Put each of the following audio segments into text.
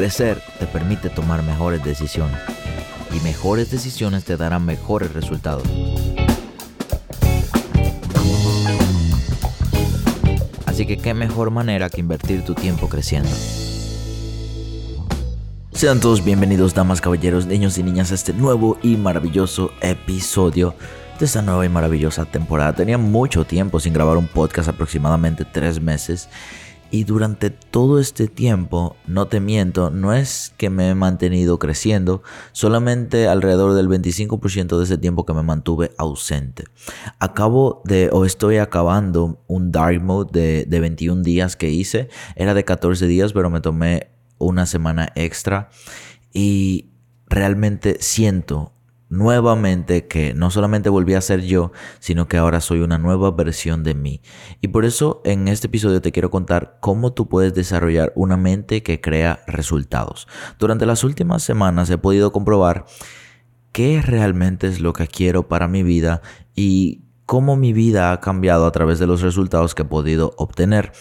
Crecer te permite tomar mejores decisiones y mejores decisiones te darán mejores resultados. Así que qué mejor manera que invertir tu tiempo creciendo. Sean todos bienvenidos, damas, caballeros, niños y niñas, a este nuevo y maravilloso episodio de esta nueva y maravillosa temporada. Tenía mucho tiempo sin grabar un podcast, aproximadamente tres meses, y durante todo este tiempo, no te miento, no es que me he mantenido creciendo, solamente alrededor del 25% de ese tiempo que me mantuve ausente. Acabo de, o estoy acabando un dark mode de, de 21 días que hice. Era de 14 días, pero me tomé una semana extra. Y realmente siento nuevamente que no solamente volví a ser yo, sino que ahora soy una nueva versión de mí. Y por eso en este episodio te quiero contar cómo tú puedes desarrollar una mente que crea resultados. Durante las últimas semanas he podido comprobar qué realmente es lo que quiero para mi vida y cómo mi vida ha cambiado a través de los resultados que he podido obtener.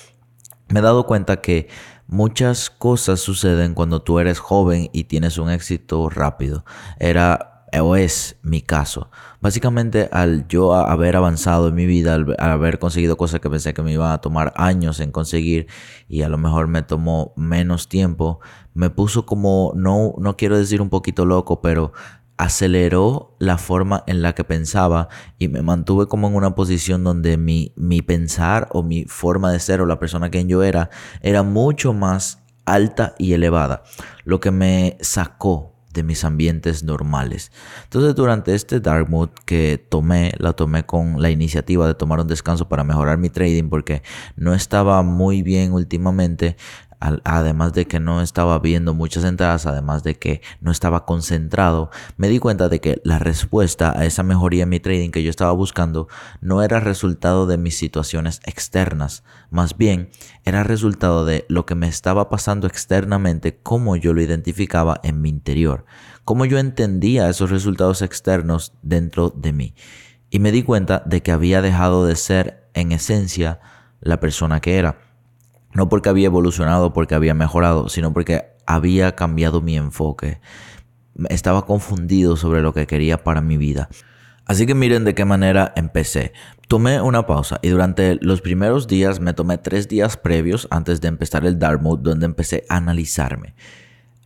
Me he dado cuenta que muchas cosas suceden cuando tú eres joven y tienes un éxito rápido. Era o es mi caso. Básicamente al yo haber avanzado en mi vida, al, haber conseguido cosas que pensé que me iban a tomar años en conseguir y a lo mejor me tomó menos tiempo, me puso como, no, no quiero decir un poquito loco, pero aceleró la forma en la que pensaba y me mantuve como en una posición donde mi, mi pensar o mi forma de ser o la persona que yo era era mucho más alta y elevada, lo que me sacó de mis ambientes normales. Entonces durante este dark mood que tomé, la tomé con la iniciativa de tomar un descanso para mejorar mi trading porque no estaba muy bien últimamente además de que no estaba viendo muchas entradas, además de que no estaba concentrado, me di cuenta de que la respuesta a esa mejoría en mi trading que yo estaba buscando no era resultado de mis situaciones externas, más bien era resultado de lo que me estaba pasando externamente, cómo yo lo identificaba en mi interior, cómo yo entendía esos resultados externos dentro de mí. Y me di cuenta de que había dejado de ser en esencia la persona que era no porque había evolucionado, porque había mejorado, sino porque había cambiado mi enfoque. Estaba confundido sobre lo que quería para mi vida. Así que miren de qué manera empecé. Tomé una pausa y durante los primeros días me tomé tres días previos antes de empezar el Dark Mode donde empecé a analizarme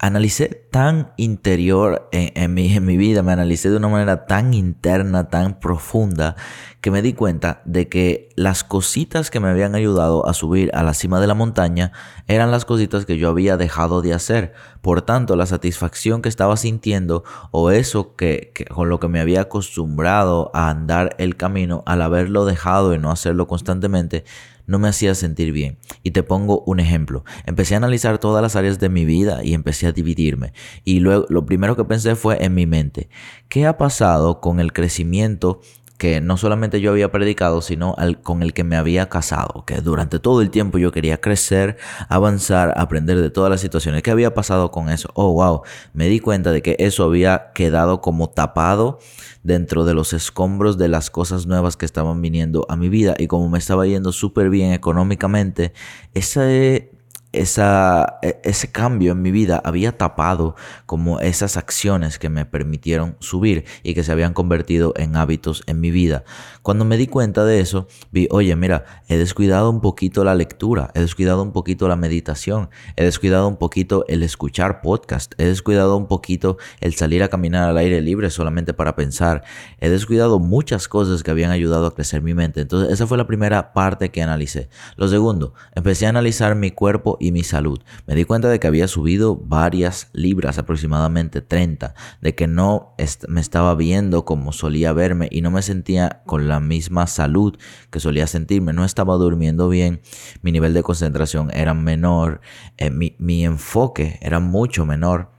analicé tan interior en, mi, en mi vida, me analicé de una manera tan interna, tan profunda, que me di cuenta de que las cositas que me habían ayudado a subir a la cima de la montaña eran las cositas que yo había dejado de hacer. Por tanto, la satisfacción que estaba sintiendo o eso que, que con lo que me había acostumbrado a andar el camino, al haberlo dejado y no hacerlo constantemente, no me hacía sentir bien. Y te pongo un ejemplo. Empecé a analizar todas las áreas de mi vida y empecé a dividirme. Y luego lo primero que pensé fue en mi mente. ¿Qué ha pasado con el crecimiento que no solamente yo había predicado, sino con el que me había casado, que durante todo el tiempo yo quería crecer, avanzar, aprender de todas las situaciones. ¿Qué había pasado con eso? Oh, wow, me di cuenta de que eso había quedado como tapado dentro de los escombros de las cosas nuevas que estaban viniendo a mi vida y como me estaba yendo súper bien económicamente, ese esa, e, ese cambio en mi vida había tapado como esas acciones que me permitieron subir y que se habían convertido en hábitos en mi vida. Cuando me di cuenta de eso, vi, oye, mira, he descuidado un poquito la lectura, he descuidado un poquito la meditación, he descuidado un poquito el escuchar podcast, he descuidado un poquito el salir a caminar al aire libre solamente para pensar, he descuidado muchas cosas que habían ayudado a crecer mi mente. Entonces, esa fue la primera parte que analicé. Lo segundo, empecé a analizar mi cuerpo y mi salud. Me di cuenta de que había subido varias libras, aproximadamente 30, de que no me estaba viendo como solía verme y no me sentía con la misma salud que solía sentirme. No estaba durmiendo bien, mi nivel de concentración era menor, eh, mi, mi enfoque era mucho menor.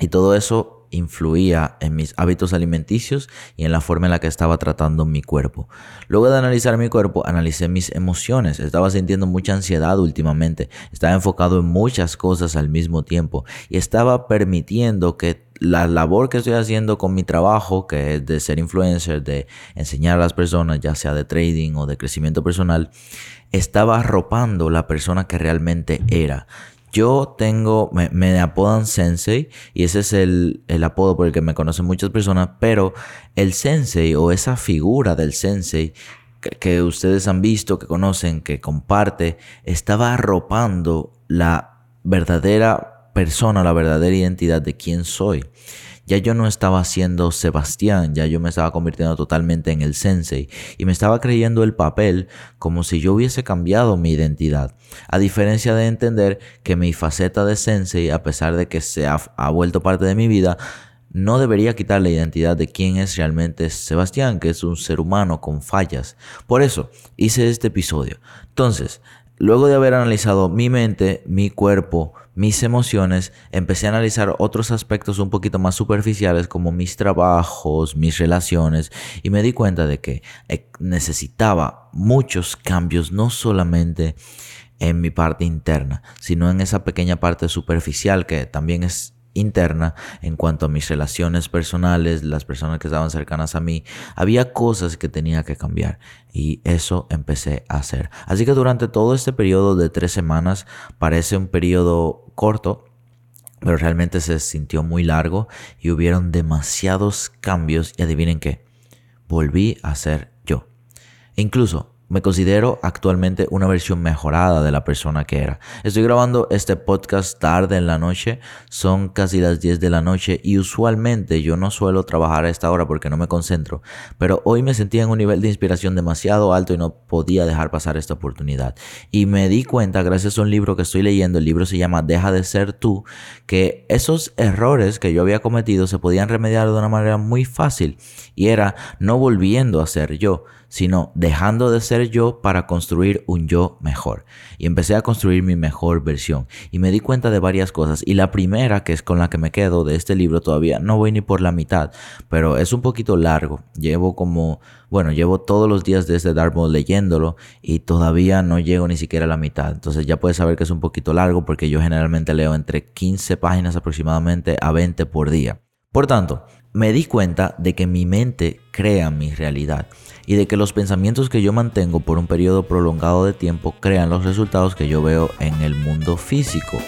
Y todo eso influía en mis hábitos alimenticios y en la forma en la que estaba tratando mi cuerpo. Luego de analizar mi cuerpo, analicé mis emociones. Estaba sintiendo mucha ansiedad últimamente. Estaba enfocado en muchas cosas al mismo tiempo y estaba permitiendo que la labor que estoy haciendo con mi trabajo, que es de ser influencer, de enseñar a las personas, ya sea de trading o de crecimiento personal, estaba arropando la persona que realmente era. Yo tengo, me, apodan sensei y ese es el, apodo por el que me conocen muchas personas, pero el sensei o esa figura del sensei que, que ustedes han visto, que conocen, que comparte, estaba arropando la verdadera persona, la verdadera identidad de quién soy ya yo no estaba siendo Sebastián, ya yo me estaba convirtiendo totalmente en el sensei y me estaba creyendo el papel como si yo hubiese cambiado mi identidad. A diferencia de entender que mi faceta de sensei, a pesar de que se ha, ha vuelto parte de mi vida, no debería quitar la identidad de quién es realmente Sebastián, que es un ser humano con fallas. Por eso hice este episodio. Entonces, luego de haber analizado mi mente, mi cuerpo, mis emociones, empecé a analizar otros aspectos un poquito más superficiales como mis trabajos, mis relaciones y me di cuenta de que eh, necesitaba muchos cambios, no solamente en mi parte interna, sino en esa pequeña parte superficial que también es interna en cuanto a mis relaciones personales, las personas que estaban cercanas a mí, había cosas que tenía que cambiar y eso empecé a hacer. Así que durante todo este periodo de tres semanas, parece un periodo corto, pero realmente se sintió muy largo y hubieron demasiados cambios y adivinen qué, volví a ser yo. incluso me considero actualmente una versión mejorada de la persona que era. Estoy grabando este podcast tarde en la noche, son casi las 10 de la noche y usualmente yo no suelo trabajar a esta hora porque no me concentro, pero hoy me sentía en un nivel de inspiración demasiado alto y no podía dejar pasar esta oportunidad. Y me di cuenta, gracias a un libro que estoy leyendo, el libro se llama Deja de ser tú, que esos errores que yo había cometido se podían remediar de una manera muy fácil y era no volviendo a ser yo sino dejando de ser yo para construir un yo mejor. Y empecé a construir mi mejor versión. Y me di cuenta de varias cosas. Y la primera, que es con la que me quedo de este libro todavía, no voy ni por la mitad, pero es un poquito largo. Llevo como, bueno, llevo todos los días desde Dartmouth leyéndolo y todavía no llego ni siquiera a la mitad. Entonces ya puedes saber que es un poquito largo porque yo generalmente leo entre 15 páginas aproximadamente a 20 por día. Por tanto, me di cuenta de que mi mente crea mi realidad y de que los pensamientos que yo mantengo por un periodo prolongado de tiempo crean los resultados que yo veo en el mundo físico.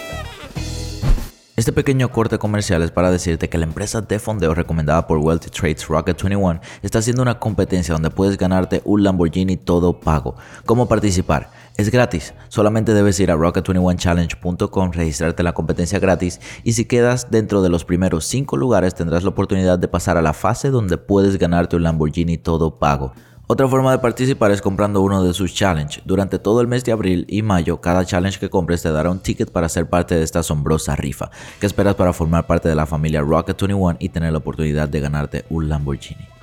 Este pequeño corte comercial es para decirte que la empresa de fondeo recomendada por Wealthy Trades Rocket 21 está haciendo una competencia donde puedes ganarte un Lamborghini todo pago. ¿Cómo participar? Es gratis, solamente debes ir a rocket21challenge.com, registrarte en la competencia gratis y si quedas dentro de los primeros 5 lugares tendrás la oportunidad de pasar a la fase donde puedes ganarte un Lamborghini todo pago. Otra forma de participar es comprando uno de sus challenge. Durante todo el mes de abril y mayo, cada challenge que compres te dará un ticket para ser parte de esta asombrosa rifa. ¿Qué esperas para formar parte de la familia Rocket 21 y tener la oportunidad de ganarte un Lamborghini?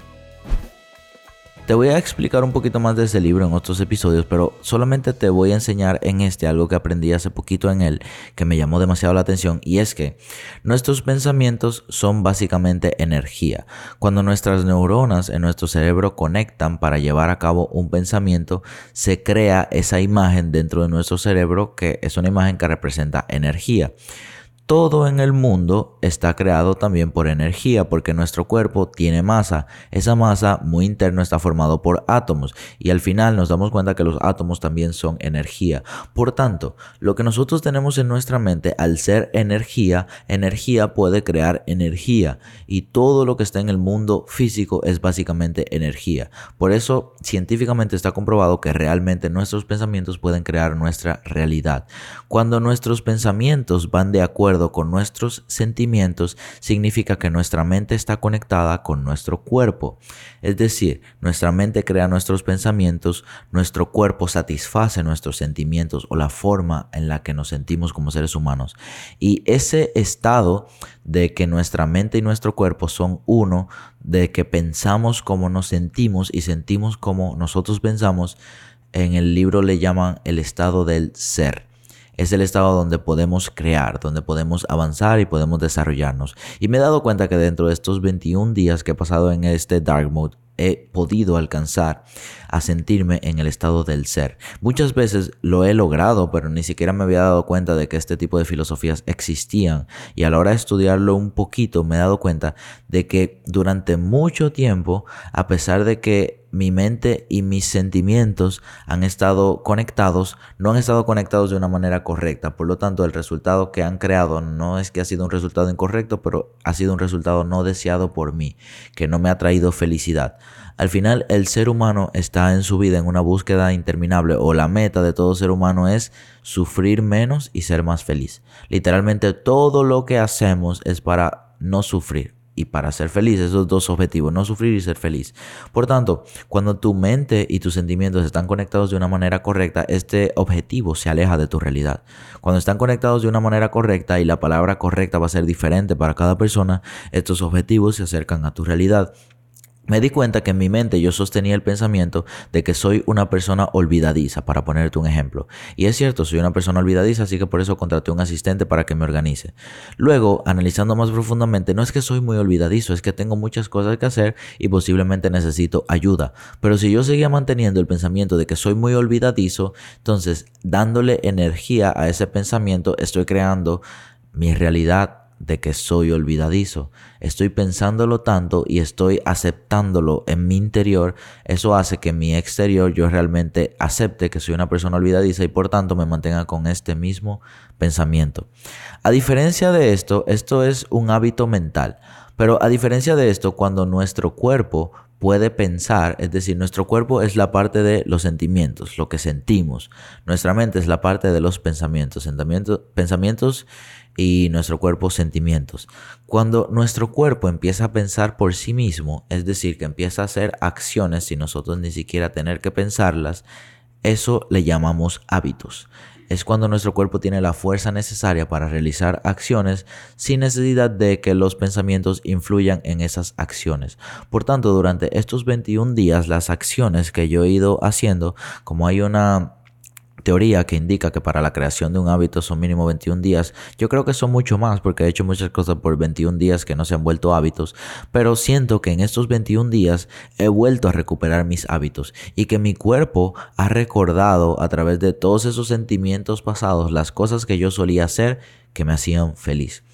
Te voy a explicar un poquito más de ese libro en otros episodios, pero solamente te voy a enseñar en este algo que aprendí hace poquito en él que me llamó demasiado la atención y es que nuestros pensamientos son básicamente energía. Cuando nuestras neuronas en nuestro cerebro conectan para llevar a cabo un pensamiento, se crea esa imagen dentro de nuestro cerebro que es una imagen que representa energía todo en el mundo está creado también por energía, porque nuestro cuerpo tiene masa. Esa masa muy interno está formado por átomos y al final nos damos cuenta que los átomos también son energía. Por tanto, lo que nosotros tenemos en nuestra mente al ser energía, energía puede crear energía y todo lo que está en el mundo físico es básicamente energía. Por eso científicamente está comprobado que realmente nuestros pensamientos pueden crear nuestra realidad. Cuando nuestros pensamientos van de acuerdo con nuestros sentimientos, significa que nuestra mente está conectada con nuestro cuerpo. Es decir, nuestra mente crea nuestros pensamientos, nuestro cuerpo satisface nuestros sentimientos o la forma en la que nos sentimos como seres humanos. Y ese estado de que nuestra mente y nuestro cuerpo son uno, de que pensamos como nos sentimos y sentimos como nosotros pensamos, en el libro le llaman el estado del ser. Es el estado donde podemos crear, donde podemos avanzar y podemos desarrollarnos. Y me he dado cuenta que dentro de estos 21 días que he pasado en este dark mode, he podido alcanzar a sentirme en el estado del ser. Muchas veces lo he logrado, pero ni siquiera me había dado cuenta de que este tipo de filosofías existían. Y a la hora de estudiarlo un poquito, me he dado cuenta de que durante mucho tiempo, a pesar de que mi mente y mis sentimientos han estado conectados, no han estado conectados de una manera correcta. Por lo tanto, el resultado que han creado no es que ha sido un resultado incorrecto, pero ha sido un resultado no deseado por mí, que no me ha traído felicidad. Al final, el ser humano está en su vida en una búsqueda interminable o la meta de todo ser humano es sufrir menos y ser más feliz. Literalmente todo lo que hacemos es para no sufrir y para ser feliz, esos dos objetivos, no sufrir y ser feliz. Por tanto, cuando tu mente y tus sentimientos están conectados de una manera correcta, este objetivo se aleja de tu realidad. Cuando están conectados de una manera correcta y la palabra correcta va a ser diferente para cada persona, estos objetivos se acercan a tu realidad me di cuenta que en mi mente yo sostenía el pensamiento de que soy una persona olvidadiza, para ponerte un ejemplo. Y es cierto, soy una persona olvidadiza, así que por eso contraté un asistente para que me organice. Luego, analizando más profundamente, no es que soy muy olvidadizo, es que tengo muchas cosas que hacer y posiblemente necesito ayuda. Pero si yo seguía manteniendo el pensamiento de que soy muy olvidadizo, entonces dándole energía a ese pensamiento, estoy creando mi realidad de que soy olvidadizo. Estoy pensándolo tanto y estoy aceptándolo en mi interior. Eso hace que en mi exterior yo realmente acepte que soy una persona olvidadiza y por tanto me mantenga con este mismo pensamiento. A diferencia de esto, esto es un hábito mental. Pero a diferencia de esto, cuando nuestro cuerpo puede pensar, es decir, nuestro cuerpo es la parte de los sentimientos, lo que sentimos. Nuestra mente es la parte de los pensamientos, pensamientos y nuestro cuerpo sentimientos. Cuando nuestro cuerpo empieza a pensar por sí mismo, es decir, que empieza a hacer acciones sin nosotros ni siquiera tener que pensarlas, eso le llamamos hábitos. Es cuando nuestro cuerpo tiene la fuerza necesaria para realizar acciones sin necesidad de que los pensamientos influyan en esas acciones. Por tanto, durante estos 21 días, las acciones que yo he ido haciendo, como hay una teoría que indica que para la creación de un hábito son mínimo 21 días. Yo creo que son mucho más porque he hecho muchas cosas por 21 días que no se han vuelto hábitos, pero siento que en estos 21 días he vuelto a recuperar mis hábitos y que mi cuerpo ha recordado a través de todos esos sentimientos pasados las cosas que yo solía hacer que me hacían feliz.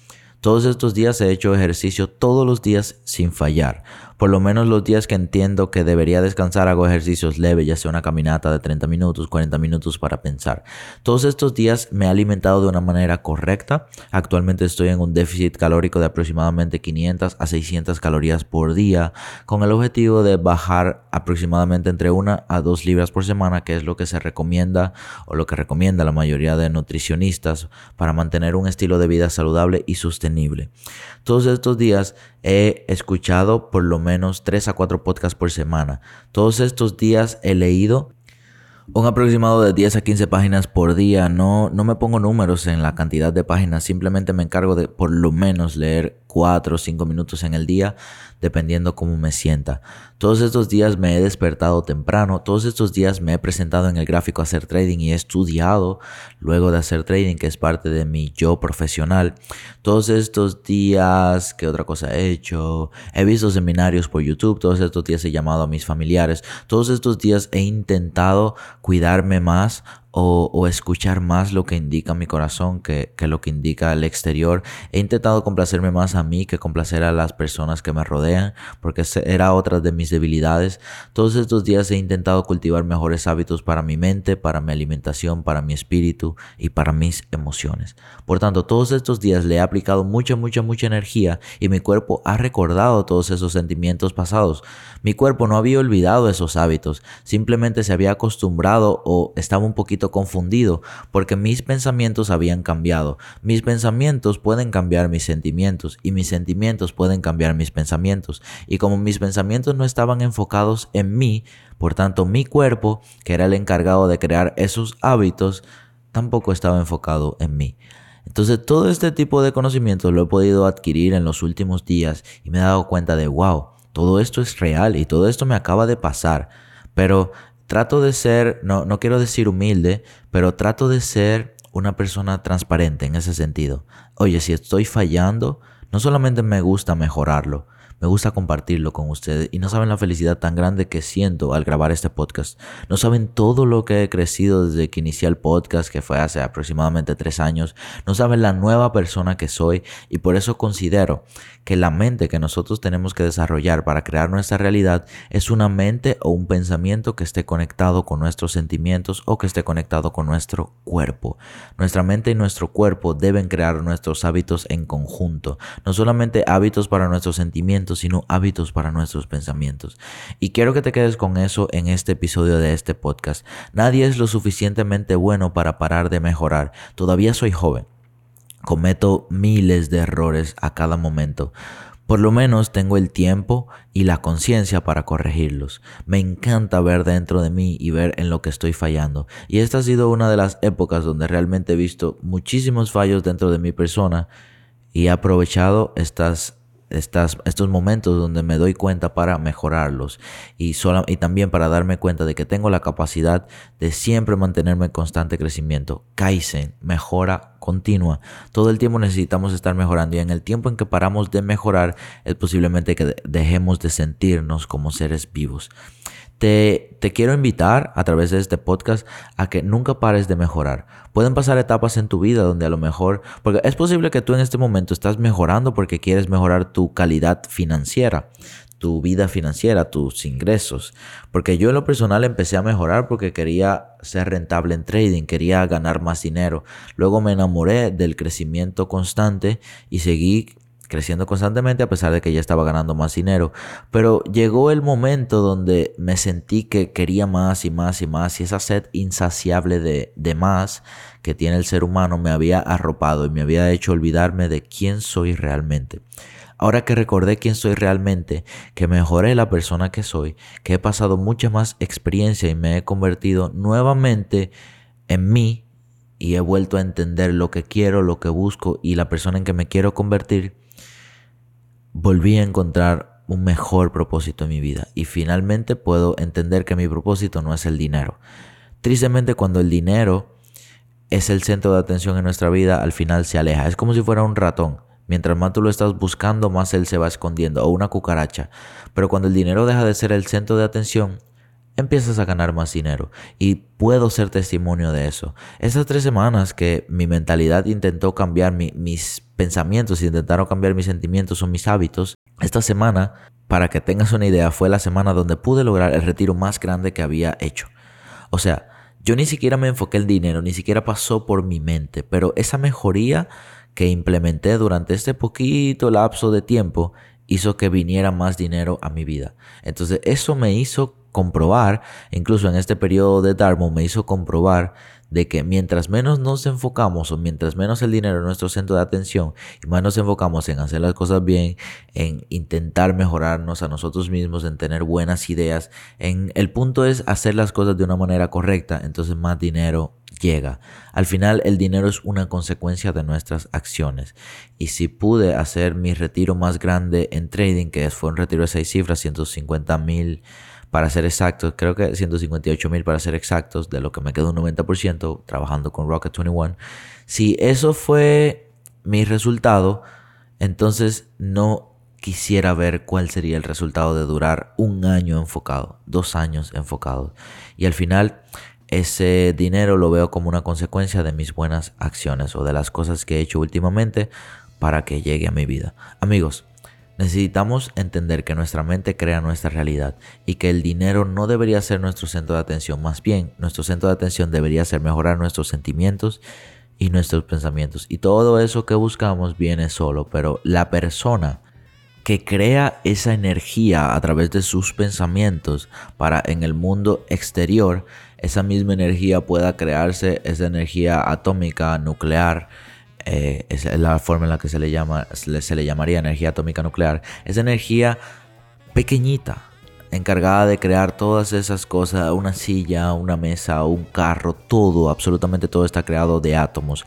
Todos estos días he hecho ejercicio todos los días sin fallar. Por lo menos los días que entiendo que debería descansar hago ejercicios leves, ya sea una caminata de 30 minutos, 40 minutos para pensar. Todos estos días me he alimentado de una manera correcta. Actualmente estoy en un déficit calórico de aproximadamente 500 a 600 calorías por día, con el objetivo de bajar aproximadamente entre 1 a 2 libras por semana, que es lo que se recomienda o lo que recomienda la mayoría de nutricionistas para mantener un estilo de vida saludable y sostenible. Todos estos días he escuchado por lo menos 3 a 4 podcasts por semana. Todos estos días he leído un aproximado de 10 a 15 páginas por día. No, no me pongo números en la cantidad de páginas, simplemente me encargo de por lo menos leer 4 o 5 minutos en el día, dependiendo cómo me sienta. Todos estos días me he despertado temprano, todos estos días me he presentado en el gráfico a hacer trading y he estudiado luego de hacer trading, que es parte de mi yo profesional. Todos estos días, ¿qué otra cosa he hecho? He visto seminarios por YouTube, todos estos días he llamado a mis familiares, todos estos días he intentado cuidarme más o, escuchar más lo que indica mi corazón que, que, lo que indica el exterior. He intentado complacerme más a mí que complacer a las personas que me rodean, porque era otra de mis debilidades. Todos estos días he intentado cultivar mejores hábitos para mi mente, para mi alimentación, para mi espíritu y para mis emociones. Por tanto, todos estos días le he aplicado mucha, mucha, mucha energía y mi cuerpo ha recordado todos esos sentimientos pasados. Mi cuerpo no había olvidado esos hábitos, simplemente se había acostumbrado o estaba un poquito confundido porque mis pensamientos habían cambiado. Mis pensamientos pueden cambiar mis sentimientos y mis sentimientos pueden cambiar mis pensamientos. Y como mis pensamientos no estaban enfocados en mí, por tanto mi cuerpo, que era el encargado de crear esos hábitos, tampoco estaba enfocado en mí. Entonces todo este tipo de conocimientos lo he podido adquirir en los últimos días y me he dado cuenta de, wow, todo esto es real y todo esto me acaba de pasar. Pero trato de ser, no, no quiero decir humilde, pero trato de ser una persona transparente en ese sentido. Oye, si estoy fallando, no solamente me gusta mejorarlo, me gusta compartirlo con ustedes y no saben la felicidad tan grande que siento al grabar este podcast. No saben todo lo que he crecido desde que inicié el podcast, que fue hace aproximadamente tres años. No saben la nueva persona que soy y por eso considero que la mente que nosotros tenemos que desarrollar para crear nuestra realidad es una mente o un pensamiento que esté conectado con nuestros sentimientos o que esté conectado con nuestro cuerpo. Nuestra mente y nuestro cuerpo deben crear nuestros hábitos en conjunto. No solamente hábitos para nuestros sentimientos, sino hábitos para nuestros pensamientos. Y quiero que te quedes con eso en este episodio de este podcast. Nadie es lo suficientemente bueno para parar de mejorar. Todavía soy joven. Cometo miles de errores a cada momento. Por lo menos tengo el tiempo y la conciencia para corregirlos. Me encanta ver dentro de mí y ver en lo que estoy fallando. Y esta ha sido una de las épocas donde realmente he visto muchísimos fallos dentro de mi persona y he aprovechado estas estos momentos donde me doy cuenta para mejorarlos y, y también para darme cuenta de que tengo la capacidad de siempre mantenerme en constante crecimiento. Kaizen, mejora continua. Todo el tiempo necesitamos estar mejorando y en el tiempo en que paramos de mejorar es posiblemente que dejemos de sentirnos como seres vivos. Te, quiero invitar a través de este podcast a que nunca pares de mejorar. Pueden pasar etapas en tu vida donde a lo mejor, porque es posible que tú en este momento estás mejorando porque quieres mejorar tu calidad financiera, tu vida financiera, tus ingresos. Porque yo en lo personal empecé a mejorar porque quería ser rentable en trading, quería ganar más dinero. Luego me enamoré del crecimiento constante y seguí creciendo constantemente a pesar de que ya estaba ganando más dinero. Pero llegó el momento donde me sentí que quería más y más y más y esa sed insaciable de, de más que tiene el ser humano me había arropado y me había hecho olvidarme de quién soy realmente. Ahora que recordé quién soy realmente, que mejoré la persona que soy, que he pasado mucha más experiencia y me he convertido nuevamente en mí y he vuelto a entender lo que quiero, lo que busco y la persona en que me quiero convertir, volví a encontrar un mejor propósito en mi vida y finalmente puedo entender que mi propósito no es el dinero. Tristemente cuando el dinero es el centro de atención en nuestra vida, al final se aleja. Es como si fuera un ratón. Mientras más tú lo estás buscando, más él se va escondiendo, o una cucaracha. Pero cuando el dinero deja de ser el centro de atención, empiezas a ganar más dinero. Y puedo ser testimonio de eso. Esas tres semanas que mi mentalidad intentó cambiar, mis pensamientos intentaron cambiar mis sentimientos o mis hábitos, esta semana, para que tengas una idea, fue la semana donde pude lograr el retiro más grande que había hecho. O sea, yo ni siquiera me enfoqué el dinero, ni siquiera pasó por mi mente, pero esa mejoría que implementé durante este poquito lapso de tiempo hizo que viniera más dinero a mi vida. Entonces eso me hizo comprobar, incluso en este periodo de Darmo me hizo comprobar de que mientras menos nos enfocamos o mientras menos el dinero es nuestro centro de atención y más nos enfocamos en hacer las cosas bien, en intentar mejorarnos a nosotros mismos, en tener buenas ideas, en el punto es hacer las cosas de una manera correcta, entonces más dinero llega. Al final el dinero es una consecuencia de nuestras acciones. Y si pude hacer mi retiro más grande en trading, que fue un retiro de seis cifras, 150 mil para ser exactos, creo que 158 mil para ser exactos, de lo que me quedó un 90% trabajando con Rocket 21. Si eso fue mi resultado, entonces no quisiera ver cuál sería el resultado de durar un año enfocado, dos años enfocado. Y al final, ese dinero lo veo como una consecuencia de mis buenas acciones o de las cosas que he hecho últimamente para que llegue a mi vida. Amigos, Necesitamos entender que nuestra mente crea nuestra realidad y que el dinero no debería ser nuestro centro de atención, más bien nuestro centro de atención debería ser mejorar nuestros sentimientos y nuestros pensamientos. Y todo eso que buscamos viene solo, pero la persona que crea esa energía a través de sus pensamientos para en el mundo exterior, esa misma energía pueda crearse, esa energía atómica, nuclear, eh, es la forma en la que se le, llama, se le llamaría energía atómica nuclear, esa energía pequeñita, encargada de crear todas esas cosas, una silla, una mesa, un carro, todo, absolutamente todo está creado de átomos.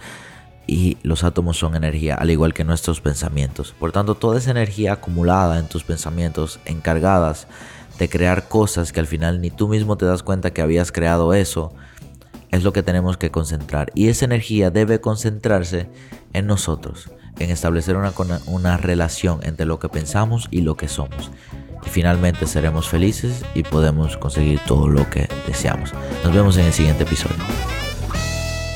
Y los átomos son energía, al igual que nuestros pensamientos. Por tanto, toda esa energía acumulada en tus pensamientos, encargadas de crear cosas que al final ni tú mismo te das cuenta que habías creado eso, es lo que tenemos que concentrar. Y esa energía debe concentrarse en nosotros, en establecer una, una relación entre lo que pensamos y lo que somos y finalmente seremos felices y podemos conseguir todo lo que deseamos. Nos vemos en el siguiente episodio.